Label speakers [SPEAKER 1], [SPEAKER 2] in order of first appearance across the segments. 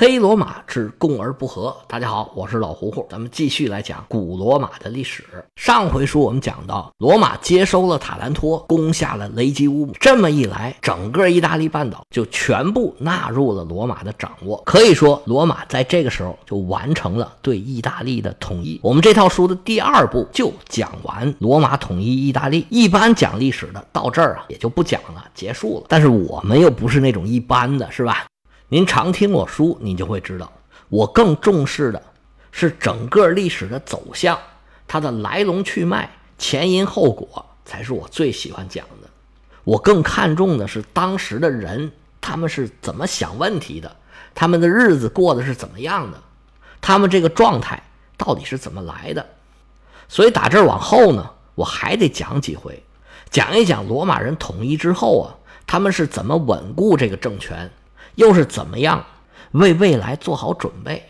[SPEAKER 1] 黑罗马之共而不和。大家好，我是老胡胡，咱们继续来讲古罗马的历史。上回书我们讲到，罗马接收了塔兰托，攻下了雷吉乌姆。这么一来，整个意大利半岛就全部纳入了罗马的掌握。可以说，罗马在这个时候就完成了对意大利的统一。我们这套书的第二部就讲完罗马统一意大利。一般讲历史的到这儿啊，也就不讲了，结束了。但是我们又不是那种一般的，是吧？您常听我书，你就会知道，我更重视的是整个历史的走向，它的来龙去脉、前因后果，才是我最喜欢讲的。我更看重的是当时的人，他们是怎么想问题的，他们的日子过得是怎么样的，他们这个状态到底是怎么来的。所以打这儿往后呢，我还得讲几回，讲一讲罗马人统一之后啊，他们是怎么稳固这个政权。又是怎么样为未来做好准备？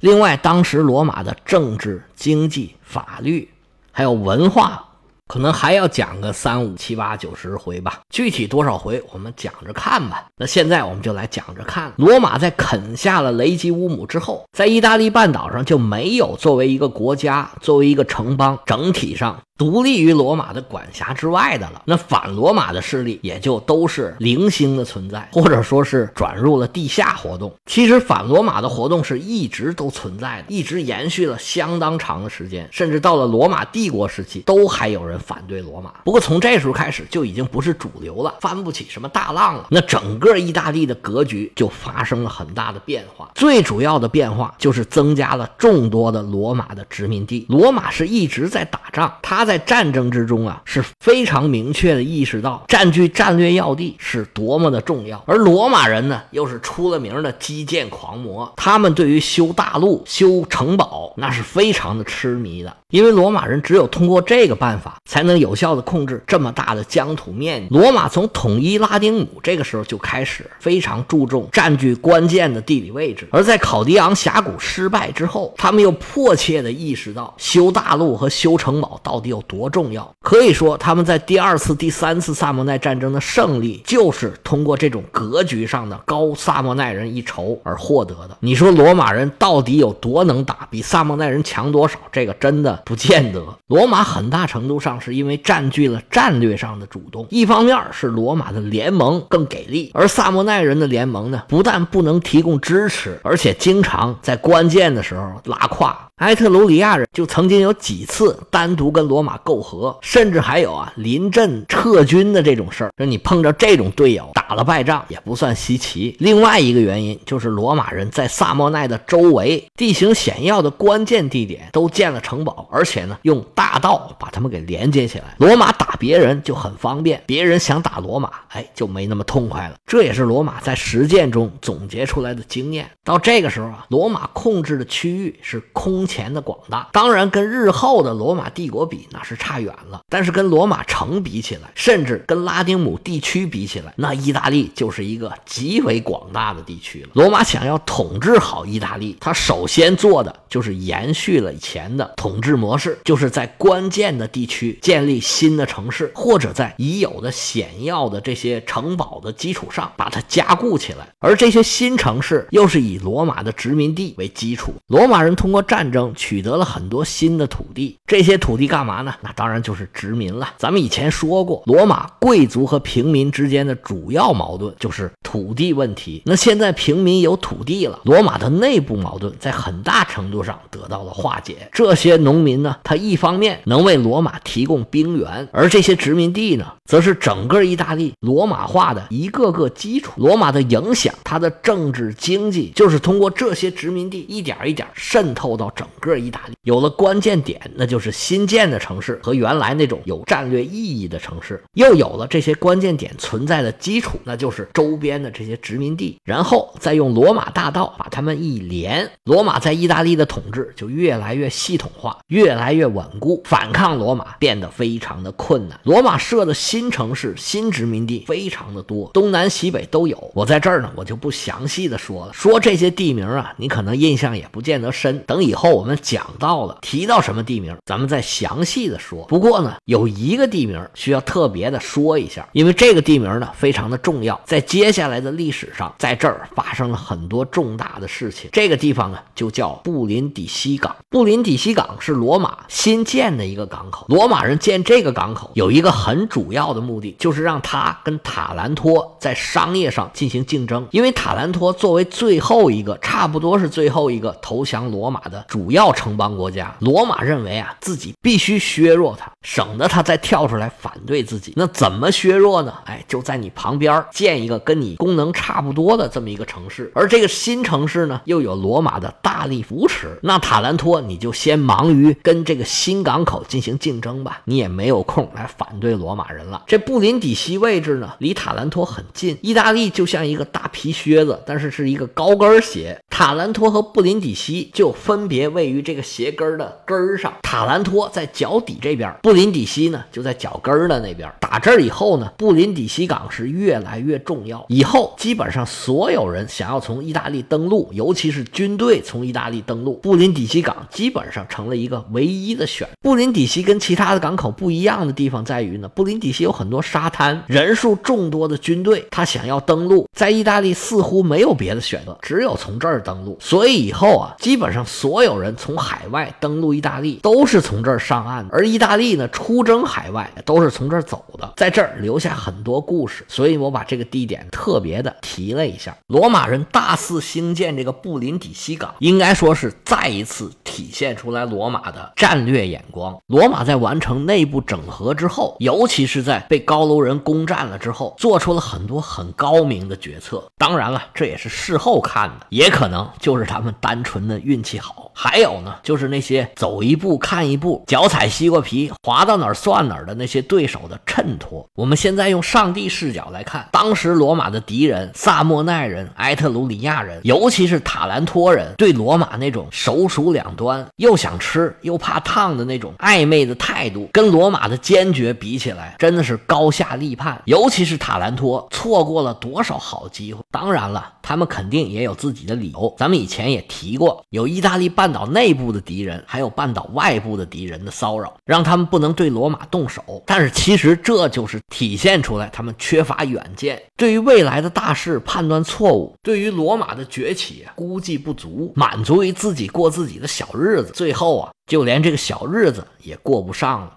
[SPEAKER 1] 另外，当时罗马的政治、经济、法律，还有文化。可能还要讲个三五七八九十回吧，具体多少回我们讲着看吧。那现在我们就来讲着看。罗马在啃下了雷吉乌姆之后，在意大利半岛上就没有作为一个国家、作为一个城邦整体上独立于罗马的管辖之外的了。那反罗马的势力也就都是零星的存在，或者说是转入了地下活动。其实反罗马的活动是一直都存在的，一直延续了相当长的时间，甚至到了罗马帝国时期都还有人。反对罗马，不过从这时候开始就已经不是主流了，翻不起什么大浪了。那整个意大利的格局就发生了很大的变化。最主要的变化就是增加了众多的罗马的殖民地。罗马是一直在打仗，他在战争之中啊是非常明确的意识到占据战略要地是多么的重要。而罗马人呢，又是出了名的基建狂魔，他们对于修大路、修城堡那是非常的痴迷的。因为罗马人只有通过这个办法，才能有效的控制这么大的疆土面积。罗马从统一拉丁姆这个时候就开始非常注重占据关键的地理位置，而在考迪昂峡谷失败之后，他们又迫切的意识到修大路和修城堡到底有多重要。可以说，他们在第二次、第三次萨莫奈战争的胜利，就是通过这种格局上的高萨莫奈人一筹而获得的。你说罗马人到底有多能打？比萨莫奈人强多少？这个真的。不见得，罗马很大程度上是因为占据了战略上的主动。一方面是罗马的联盟更给力，而萨莫奈人的联盟呢，不但不能提供支持，而且经常在关键的时候拉胯。埃特鲁里亚人就曾经有几次单独跟罗马媾和，甚至还有啊临阵撤军的这种事儿。说你碰着这种队友打打了败仗也不算稀奇。另外一个原因就是罗马人在萨莫奈的周围地形险要的关键地点都建了城堡，而且呢用大道把他们给连接起来。罗马打别人就很方便，别人想打罗马，哎就没那么痛快了。这也是罗马在实践中总结出来的经验。到这个时候啊，罗马控制的区域是空。前的广大，当然跟日后的罗马帝国比那是差远了。但是跟罗马城比起来，甚至跟拉丁姆地区比起来，那意大利就是一个极为广大的地区了。罗马想要统治好意大利，他首先做的就是延续了以前的统治模式，就是在关键的地区建立新的城市，或者在已有的险要的这些城堡的基础上把它加固起来。而这些新城市又是以罗马的殖民地为基础，罗马人通过战争。取得了很多新的土地，这些土地干嘛呢？那当然就是殖民了。咱们以前说过，罗马贵族和平民之间的主要矛盾就是土地问题。那现在平民有土地了，罗马的内部矛盾在很大程度上得到了化解。这些农民呢，他一方面能为罗马提供兵源，而这些殖民地呢，则是整个意大利罗马化的一个个基础。罗马的影响，它的政治经济，就是通过这些殖民地一点一点渗透到整。整个意大利有了关键点，那就是新建的城市和原来那种有战略意义的城市，又有了这些关键点存在的基础，那就是周边的这些殖民地，然后再用罗马大道把他们一连，罗马在意大利的统治就越来越系统化，越来越稳固，反抗罗马变得非常的困难。罗马设的新城市、新殖民地非常的多，东南西北都有。我在这儿呢，我就不详细的说了，说这些地名啊，你可能印象也不见得深，等以后。我们讲到了，提到什么地名，咱们再详细的说。不过呢，有一个地名需要特别的说一下，因为这个地名呢非常的重要。在接下来的历史上，在这儿发生了很多重大的事情。这个地方呢，就叫布林底西港。布林底西港是罗马新建的一个港口。罗马人建这个港口有一个很主要的目的，就是让他跟塔兰托在商业上进行竞争。因为塔兰托作为最后一个，差不多是最后一个投降罗马的主要城邦国家，罗马认为啊，自己必须削弱他，省得他再跳出来反对自己。那怎么削弱呢？哎，就在你旁边建一个跟你功能差不多的这么一个城市，而这个新城市呢，又有罗马的大力扶持。那塔兰托你就先忙于跟这个新港口进行竞争吧，你也没有空来反对罗马人了。这布林底西位置呢，离塔兰托很近，意大利就像一个大皮靴子，但是是一个高跟鞋。塔兰托和布林底西就分别位于这个鞋跟的根上，塔兰托在脚底这边，布林底西呢就在脚跟的那边。打这儿以后呢，布林底西港是越来来越重要。以后基本上所有人想要从意大利登陆，尤其是军队从意大利登陆，布林底西港基本上成了一个唯一的选。布林底西跟其他的港口不一样的地方在于呢，布林底西有很多沙滩，人数众多的军队，他想要登陆，在意大利似乎没有别的选择，只有从这儿登陆。所以以后啊，基本上所有人从海外登陆意大利都是从这儿上岸的，而意大利呢出征海外都是从这儿走的，在这儿留下很多故事。所以我把把这个地点特别的提了一下。罗马人大肆兴建这个布林底西港，应该说是再一次体现出来罗马的战略眼光。罗马在完成内部整合之后，尤其是在被高卢人攻占了之后，做出了很多很高明的决策。当然了，这也是事后看的，也可能就是他们单纯的运气好。还有呢，就是那些走一步看一步、脚踩西瓜皮、滑到哪儿算哪儿的那些对手的衬托。我们现在用上帝视角来看，当时罗马的敌人萨莫奈人、埃特鲁里亚人，尤其是塔兰托人，对罗马那种手鼠两端、又想吃又怕烫的那种暧昧的态度，跟罗马的坚决比起来，真的是高下立判。尤其是塔兰托，错过了多少好机会？当然了，他们肯定也有自己的理由。咱们以前也提过，有意大利半岛内部的敌人，还有半岛外部的敌人的骚扰，让他们不能对罗马动手。但是其实这就是体现出来他们缺乏远见，对于未来的大事判断错误，对于罗马的崛起估计不足，满足于自己过自己的小日子，最后啊，就连这个小日子也过不上了。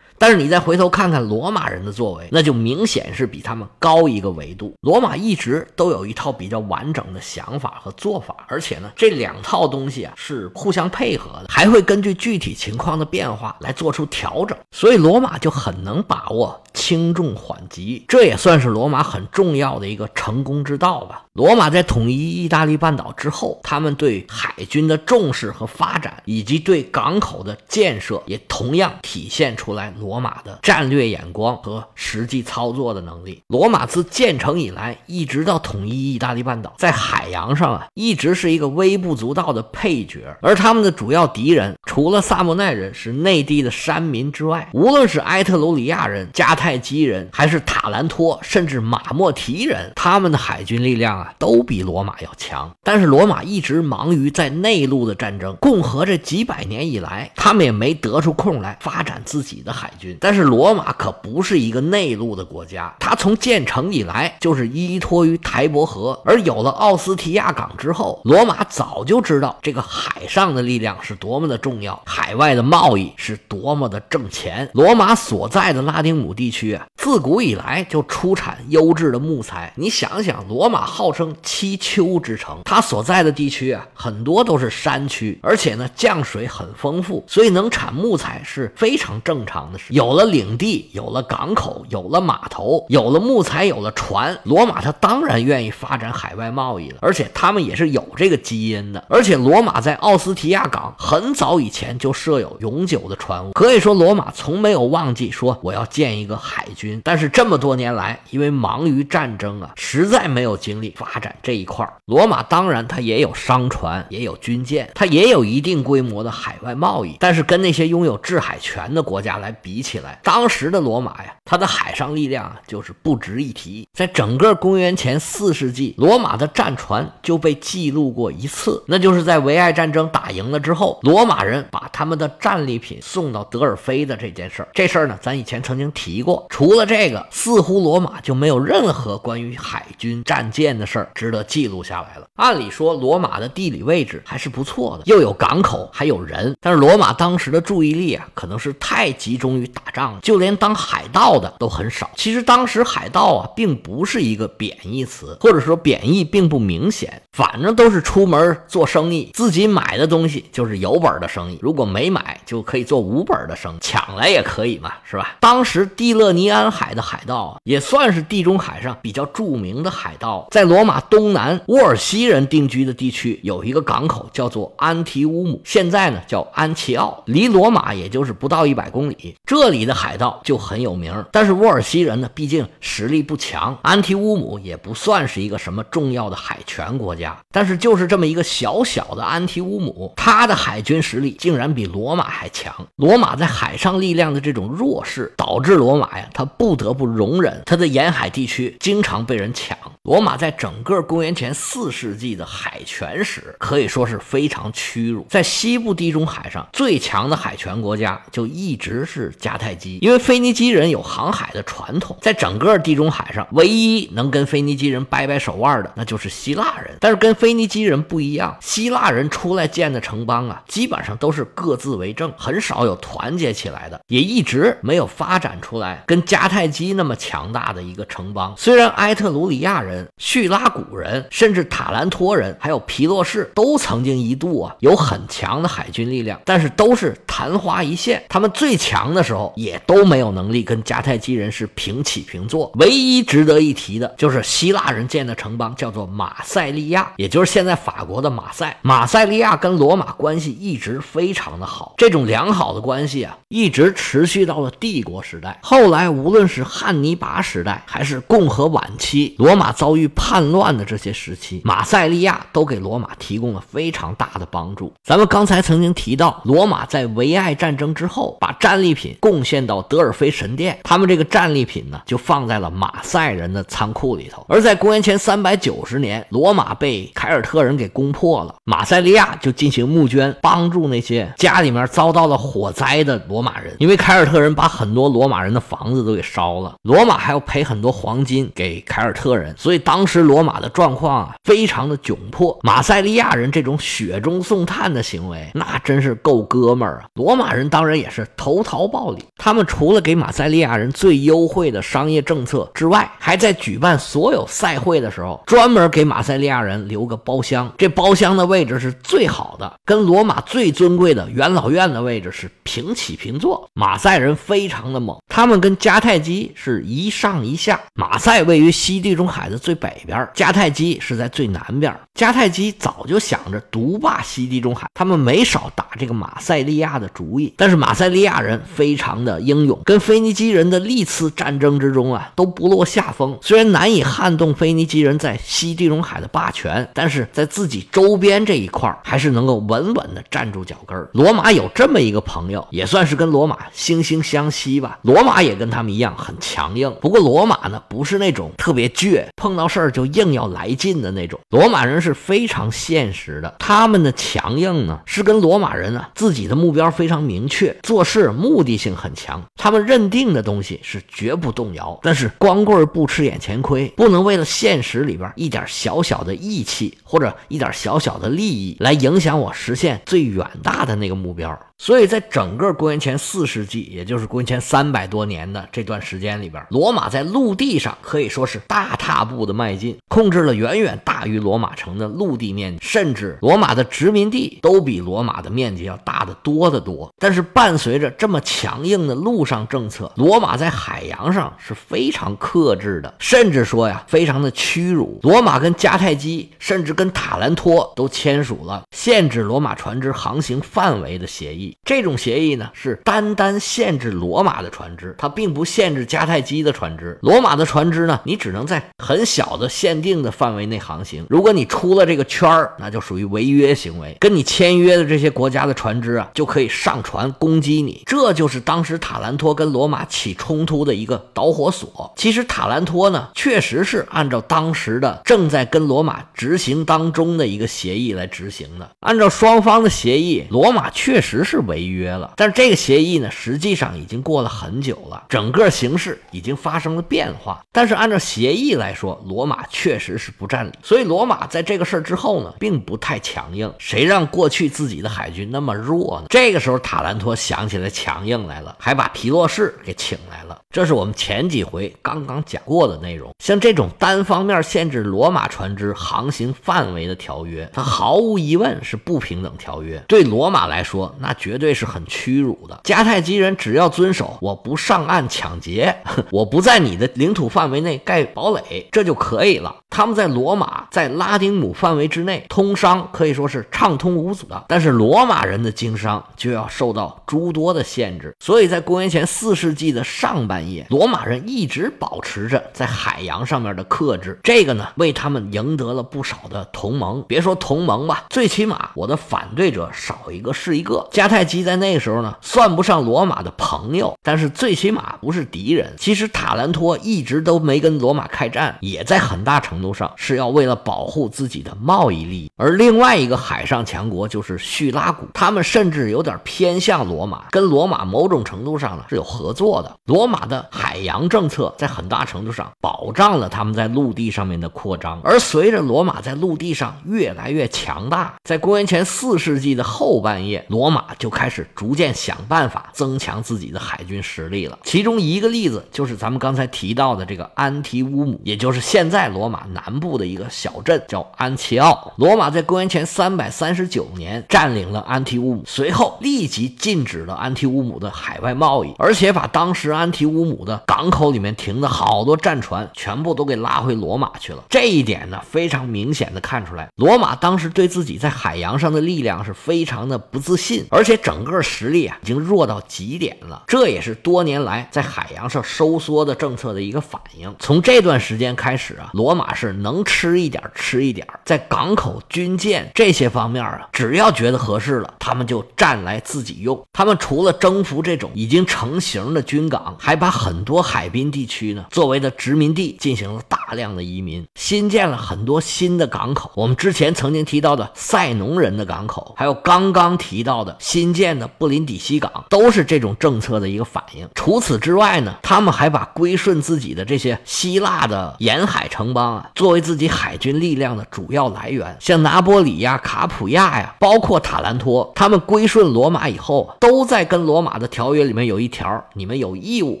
[SPEAKER 1] 但是你再回头看看罗马人的作为，那就明显是比他们高一个维度。罗马一直都有一套比较完整的想法和做法，而且呢，这两套东西啊是互相配合的，还会根据具体情况的变化来做出调整。所以罗马就很能把握轻重缓急，这也算是罗马很重要的一个成功之道吧。罗马在统一意大利半岛之后，他们对海军的重视和发展，以及对港口的建设，也同样体现出来罗罗马的战略眼光和实际操作的能力。罗马自建成以来，一直到统一意大利半岛，在海洋上啊，一直是一个微不足道的配角。而他们的主要敌人，除了萨莫奈人是内地的山民之外，无论是埃特鲁里亚人、迦太基人，还是塔兰托，甚至马莫提人，他们的海军力量啊。都比罗马要强，但是罗马一直忙于在内陆的战争。共和这几百年以来，他们也没得出空来发展自己的海军。但是罗马可不是一个内陆的国家，它从建成以来就是依托于台伯河。而有了奥斯提亚港之后，罗马早就知道这个海上的力量是多么的重要，海外的贸易是多么的挣钱。罗马所在的拉丁姆地区啊，自古以来就出产优质的木材。你想想，罗马号。称七丘之城，它所在的地区啊，很多都是山区，而且呢，降水很丰富，所以能产木材是非常正常的有了领地，有了港口，有了码头，有了木材，有了船，罗马它当然愿意发展海外贸易了。而且他们也是有这个基因的。而且罗马在奥斯提亚港很早以前就设有永久的船坞，可以说罗马从没有忘记说我要建一个海军。但是这么多年来，因为忙于战争啊，实在没有精力。发展这一块罗马当然它也有商船，也有军舰，它也有一定规模的海外贸易。但是跟那些拥有制海权的国家来比比起来，当时的罗马呀，它的海上力量就是不值一提。在整个公元前四世纪，罗马的战船就被记录过一次，那就是在维埃战争打赢了之后，罗马人把他们的战利品送到德尔菲的这件事儿。这事儿呢，咱以前曾经提过。除了这个，似乎罗马就没有任何关于海军战舰的事儿值得记录下来了。按理说，罗马的地理位置还是不错的，又有港口，还有人。但是罗马当时的注意力啊，可能是太集中于打仗，就连当海盗的都很少。其实当时海盗啊，并不是一个贬义词，或者说贬义并不明显，反正都是出门做生意，自己买的东西就是有本的生意，如果没买就可以做无本的生意，抢来也可以嘛，是吧？当时蒂勒尼安海的海盗啊，也算是地中海上比较著名的海盗，在罗马东南沃尔西人定居的地区有一个港口叫做安提乌姆，现在呢叫安奇奥，离罗马也就是不到一百公里。这里的海盗就很有名，但是沃尔西人呢，毕竟实力不强，安提乌姆也不算是一个什么重要的海权国家。但是就是这么一个小小的安提乌姆，他的海军实力竟然比罗马还强。罗马在海上力量的这种弱势，导致罗马呀，他不得不容忍他的沿海地区经常被人抢。罗马在整个公元前四世纪的海权史可以说是非常屈辱。在西部地中海上最强的海权国家就一直是迦太基，因为腓尼基人有航海的传统，在整个地中海上唯一能跟腓尼基人掰掰手腕的那就是希腊人。但是跟腓尼基人不一样，希腊人出来建的城邦啊，基本上都是各自为政，很少有团结起来的，也一直没有发展出来跟迦太基那么强大的一个城邦。虽然埃特鲁里亚人。叙拉古人，甚至塔兰托人，还有皮洛士，都曾经一度啊有很强的海军力量，但是都是昙花一现。他们最强的时候，也都没有能力跟迦太基人是平起平坐。唯一值得一提的就是希腊人建的城邦，叫做马赛利亚，也就是现在法国的马赛。马赛利亚跟罗马关系一直非常的好，这种良好的关系啊，一直持续到了帝国时代。后来无论是汉尼拔时代，还是共和晚期，罗马。遭遇叛乱的这些时期，马赛利亚都给罗马提供了非常大的帮助。咱们刚才曾经提到，罗马在维埃战争之后，把战利品贡献到德尔菲神殿，他们这个战利品呢，就放在了马赛人的仓库里头。而在公元前三百九十年，罗马被凯尔特人给攻破了，马赛利亚就进行募捐，帮助那些家里面遭到了火灾的罗马人，因为凯尔特人把很多罗马人的房子都给烧了，罗马还要赔很多黄金给凯尔特人，所以。对当时罗马的状况啊，非常的窘迫。马赛利亚人这种雪中送炭的行为，那真是够哥们儿啊！罗马人当然也是投桃报李，他们除了给马赛利亚人最优惠的商业政策之外，还在举办所有赛会的时候，专门给马赛利亚人留个包厢。这包厢的位置是最好的，跟罗马最尊贵的元老院的位置是平起平坐。马赛人非常的猛，他们跟迦太基是一上一下。马赛位于西地中海的。最北边，迦太基是在最南边。迦太基早就想着独霸西地中海，他们没少打这个马赛利亚的主意。但是马赛利亚人非常的英勇，跟腓尼基人的历次战争之中啊都不落下风。虽然难以撼动腓尼基人在西地中海的霸权，但是在自己周边这一块还是能够稳稳的站住脚跟。罗马有这么一个朋友，也算是跟罗马惺惺相惜吧。罗马也跟他们一样很强硬，不过罗马呢不是那种特别倔碰。碰到事儿就硬要来劲的那种，罗马人是非常现实的。他们的强硬呢，是跟罗马人啊自己的目标非常明确，做事目的性很强。他们认定的东西是绝不动摇。但是光棍不吃眼前亏，不能为了现实里边一点小小的义气或者一点小小的利益来影响我实现最远大的那个目标。所以在整个公元前四世纪，也就是公元前三百多年的这段时间里边，罗马在陆地上可以说是大踏步步的迈进，控制了远远大于罗马城的陆地面积，甚至罗马的殖民地都比罗马的面积要大得多得多。但是伴随着这么强硬的陆上政策，罗马在海洋上是非常克制的，甚至说呀，非常的屈辱。罗马跟迦太基，甚至跟塔兰托都签署了限制罗马船只航行范围的协议。这种协议呢，是单单限制罗马的船只，它并不限制迦太基的船只。罗马的船只呢，你只能在很小的限定的范围内航行。如果你出了这个圈儿，那就属于违约行为。跟你签约的这些国家的船只啊，就可以上船攻击你。这就是当时塔兰托跟罗马起冲突的一个导火索。其实塔兰托呢，确实是按照当时的正在跟罗马执行当中的一个协议来执行的。按照双方的协议，罗马确实是违约了。但是这个协议呢，实际上已经过了很久了，整个形势已经发生了变化。但是按照协议来说，罗马确实是不占理。所以罗马在这个事儿之后呢，并不太强硬。谁让过去自己的海军那么弱呢？这个时候塔兰托想起来强硬来了，还把皮洛士给请来了。这是我们前几回刚刚讲过的内容。像这种单方面限制罗马船只航行范围的条约，它毫无疑问是不平等条约。对罗马来说，那绝对是很屈辱的。迦太基人只要遵守，我不上岸抢劫，我不在你的领土范围内盖堡垒，这就可以了。他们在罗马，在拉丁姆范围之内通商，可以说是畅通无阻的。但是罗马人的经商就要受到诸多的限制。所以在公元前四世纪的上半叶，罗马人一直保持着在海洋上面的克制，这个呢，为他们赢得了不少的同盟。别说同盟吧，最起码我的反对者少一个是一个。迦太基在那个时候呢，算不上罗马的朋友，但是最起码不是敌人。其实塔兰托一直都没跟罗马开战，也在很大程度上是要为了保护自己的贸易利益。而另外一个海上强国就是叙拉古，他们甚至有点偏向罗马，跟罗马某种程度上呢是有合作的。罗马的海洋政策在很大程度上保障了他们在陆地上面的扩张。而随着罗马在陆地上越来越强大，在公元前四世纪的后半叶，罗马就开始逐渐想办法增强自己的海军实力了。其中一个例子就是咱们刚才提到的这个安提乌姆，也就是现在罗马南部的一个小镇，叫安齐奥。罗马在公元前三百三十九年占领了安提乌姆，随后立即禁止了安提乌姆的海外贸易，而且把当时安提乌姆的港口里面停的好多战船全部都给拉回罗马去了。这一点呢，非常明显的看出来，罗马当时对自己在海洋上的力量是非常的不自信，而且整个实力啊已经弱到极点了。这也是多年来在海洋上收缩的政策的一个反应。从这段时间开开始啊，罗马是能吃一点吃一点，在港口、军舰这些方面啊，只要觉得合适了，他们就占来自己用。他们除了征服这种已经成型的军港，还把很多海滨地区呢作为的殖民地进行了大量的移民，新建了很多新的港口。我们之前曾经提到的塞农人的港口，还有刚刚提到的新建的布林底西港，都是这种政策的一个反应。除此之外呢，他们还把归顺自己的这些希腊的沿 沿海城邦啊，作为自己海军力量的主要来源。像拿波里呀、卡普亚呀，包括塔兰托，他们归顺罗马以后，都在跟罗马的条约里面有一条：你们有义务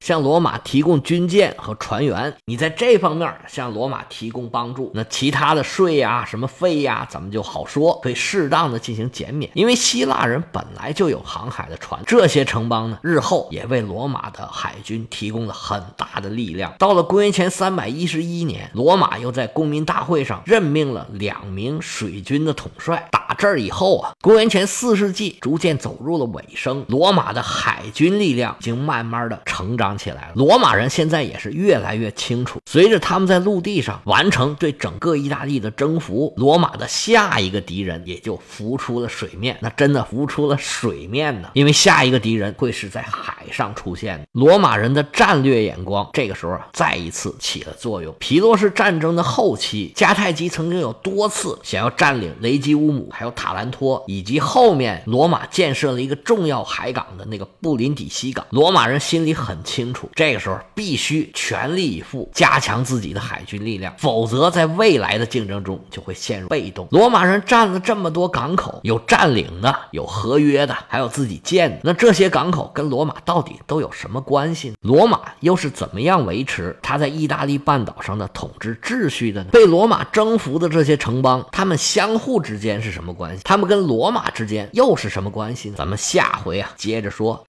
[SPEAKER 1] 向罗马提供军舰和船员。你在这方面向罗马提供帮助，那其他的税呀、什么费呀，咱们就好说，可以适当的进行减免。因为希腊人本来就有航海的船，这些城邦呢，日后也为罗马的海军提供了很大的力量。到了公元前三百一十一年，罗马又在公民大会上任命了两名水军的统帅。打这儿以后啊，公元前四世纪逐渐走入了尾声，罗马的海军力量已经慢慢的成长起来了。罗马人现在也是越来越清楚，随着他们在陆地上完成对整个意大利的征服，罗马的下一个敌人也就浮出了水面。那真的浮出了水面呢，因为下一个敌人会是在海上出现的。罗马人的战略眼光这个时候，再一次起了作用。皮洛士战争的后期，迦太基曾经有多次想要占领雷吉乌姆。还有塔兰托，以及后面罗马建设了一个重要海港的那个布林底西港，罗马人心里很清楚，这个时候必须全力以赴加强自己的海军力量，否则在未来的竞争中就会陷入被动。罗马人占了这么多港口，有占领的，有合约的，还有自己建的，那这些港口跟罗马到底都有什么关系呢？罗马又是怎么样维持他在意大利半岛上的统治秩序的呢？被罗马征服的这些城邦，他们相互之间是什么关系，他们跟罗马之间又是什么关系呢？咱们下回啊接着说。